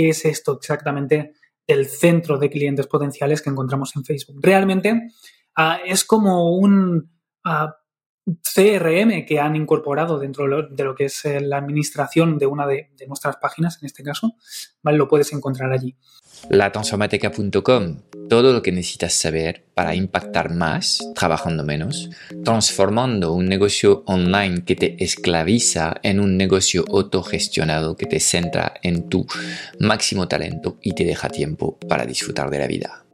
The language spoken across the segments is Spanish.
qué es esto exactamente del centro de clientes potenciales que encontramos en Facebook. Realmente ah, es como un ah, CRM que han incorporado dentro de lo que es eh, la administración de una de, nuestras páginas, en este caso. Lo puedes encontrar allí. Latransformateca.com, todo lo que necesitas saber para impactar más trabajando menos, transformando un negocio online que te esclaviza en un negocio autogestionado que te centra en tu máximo talento y te deja tiempo para disfrutar de la vida.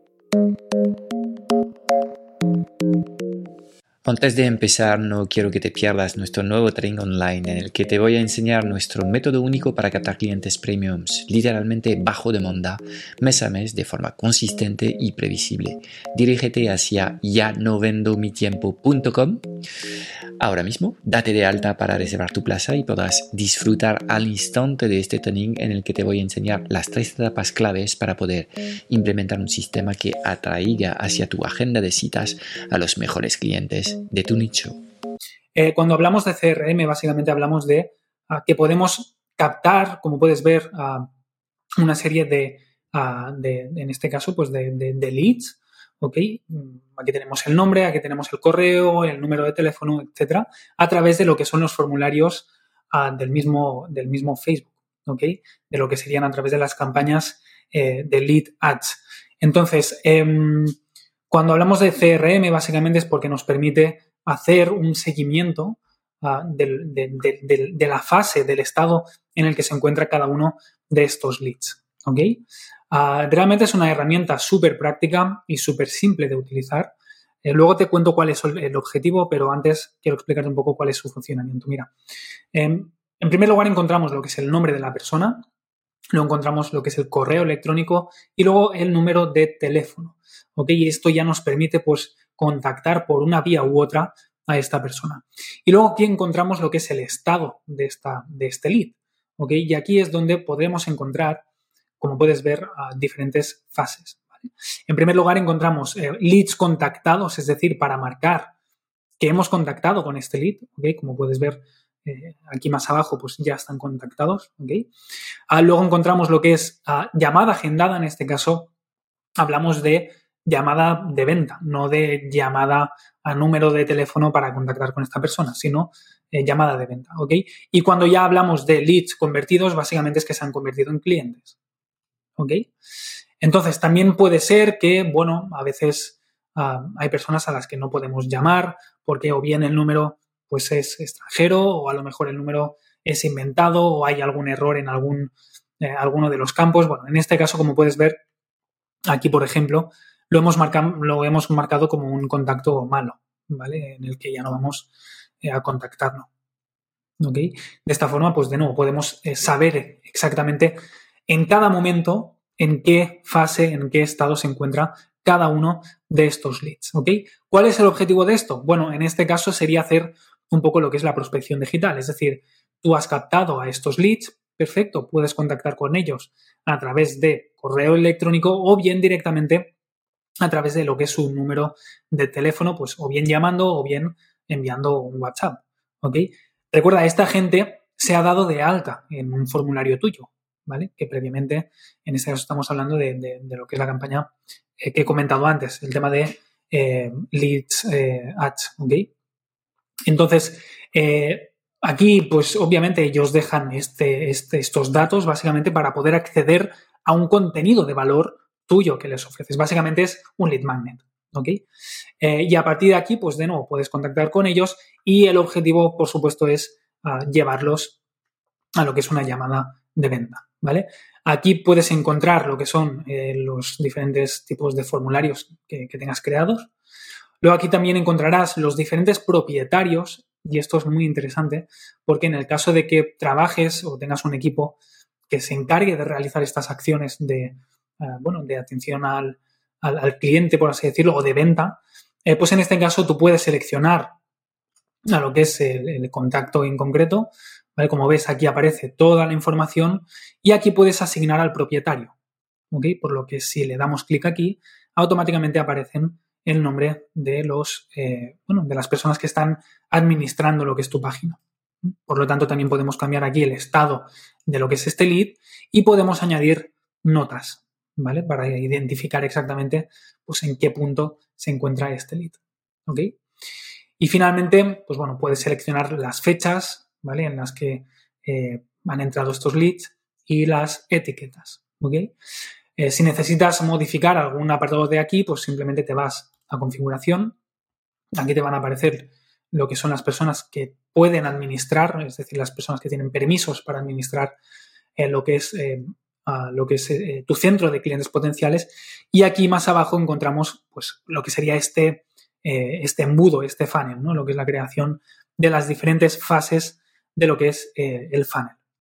Antes de empezar, no quiero que te pierdas nuestro nuevo training online en el que te voy a enseñar nuestro método único para captar clientes premiums, literalmente bajo demanda, mes a mes de forma consistente y previsible. Dirígete hacia ya no vendo mi tiempo.com Ahora mismo, date de alta para reservar tu plaza y podrás disfrutar al instante de este training en el que te voy a enseñar las tres etapas claves para poder implementar un sistema que atraiga hacia tu agenda de citas a los mejores clientes de tu nicho. Eh, cuando hablamos de CRM, básicamente hablamos de ah, que podemos captar, como puedes ver, ah, una serie ah, de, en este caso, pues de, de leads ¿ok? Mm, aquí tenemos el nombre, aquí tenemos el correo, el número de teléfono, etcétera, a través de lo que son los formularios ah, del, mismo, del mismo Facebook, ¿ok? De lo que serían a través de las campañas eh, de lead ads. Entonces, em, cuando hablamos de CRM, básicamente es porque nos permite hacer un seguimiento ah, de, la fase, del estado en el que se encuentra cada uno de estos leads, ¿ok? Ah, realmente es una herramienta súper práctica y súper simple de utilizar. Eh, luego te cuento cuál es el objetivo, pero antes quiero explicarte un poco cuál es su funcionamiento. Mira, em, en primer lugar encontramos lo que es el nombre de la persona, luego encontramos lo que es el correo electrónico y luego el número de teléfono. ¿ok? Y esto ya nos permite pues contactar por una vía u otra a esta persona. Y luego aquí encontramos lo que es el estado de, esta, de este lead. ¿ok? Y aquí es donde podremos encontrar como puedes ver, diferentes fases. En primer lugar, encontramos eh, leads contactados, es decir, para marcar que hemos contactado con este lead, Como puedes ver eh, aquí más abajo, pues ya están contactados, ah, luego encontramos lo que es ah, llamada agendada, en este caso hablamos de llamada de venta, no de llamada a número de teléfono para contactar con esta persona, sino eh, llamada de venta, ¿ok? Y cuando ya hablamos de leads convertidos, básicamente es que se han convertido en clientes, ¿ok? Entonces, también puede ser que, bueno, a veces ah, hay personas a las que no podemos llamar porque o bien el número pues es extranjero o a lo mejor el número es inventado o hay algún error en algún, eh, alguno de los campos. Bueno, en este caso, como puedes ver, aquí, por ejemplo, lo hemos, marcado, lo hemos marcado como un contacto malo, ¿vale? En el que ya no vamos eh, a contactarnos. ¿Ok? De esta forma, pues de nuevo, podemos eh, saber exactamente en cada momento en qué fase, en qué estado se encuentra cada uno de estos leads. ¿ok? ¿Cuál es el objetivo de esto? Bueno, en este caso sería hacer un poco lo que es la prospección digital, es decir, tú has captado a estos leads, perfecto, puedes contactar con ellos a través de correo electrónico o bien directamente a través de lo que es su número de teléfono, pues o bien llamando o bien enviando un WhatsApp. ¿ok? Recuerda, esta gente se ha dado de alta en un formulario tuyo. Que previamente, en este caso estamos hablando de, lo que es la campaña eh, que he comentado antes, el tema de eh, leads eh, ads, ¿ok? Entonces, aquí, pues obviamente ellos dejan este, este, estos datos básicamente para poder acceder a un contenido de valor tuyo que les ofreces. Básicamente es un lead magnet. ¿ok? y a partir de aquí, pues de nuevo, puedes contactar con ellos y el objetivo, por supuesto, es ah, llevarlos a lo que es una llamada de venta. Aquí puedes encontrar lo que son eh, los diferentes tipos de formularios que, tengas creados. Luego aquí también encontrarás los diferentes propietarios y esto es muy interesante porque en el caso de que trabajes o tengas un equipo que se encargue de realizar estas acciones de, eh, bueno, de atención al, cliente, por así decirlo, o de venta, eh, pues en este caso tú puedes seleccionar a lo que es el contacto en concreto, como ves, aquí aparece toda la información y aquí puedes asignar al propietario. Por lo que si le damos clic aquí, automáticamente aparecen el nombre de, los, eh, de las personas que están administrando lo que es tu página. Por lo tanto, también podemos cambiar aquí el estado de lo que es este lead y podemos añadir notas, ¿vale? Para identificar exactamente pues, en qué punto se encuentra este lead. ¿Ok? Y finalmente, pues bueno, puedes seleccionar las fechas, ¿vale? En las que eh, han entrado estos leads y las etiquetas, ¿ok? Eh, si necesitas modificar algún apartado de aquí, pues simplemente te vas a configuración. Aquí te van a aparecer lo que son las personas que pueden administrar, es decir, las personas que tienen permisos para administrar eh, lo que es, lo que es tu centro de clientes potenciales. Y aquí más abajo encontramos pues, lo que sería este este embudo, este funnel, ¿no? lo que es la creación de las diferentes fases de lo que es eh, el funnel.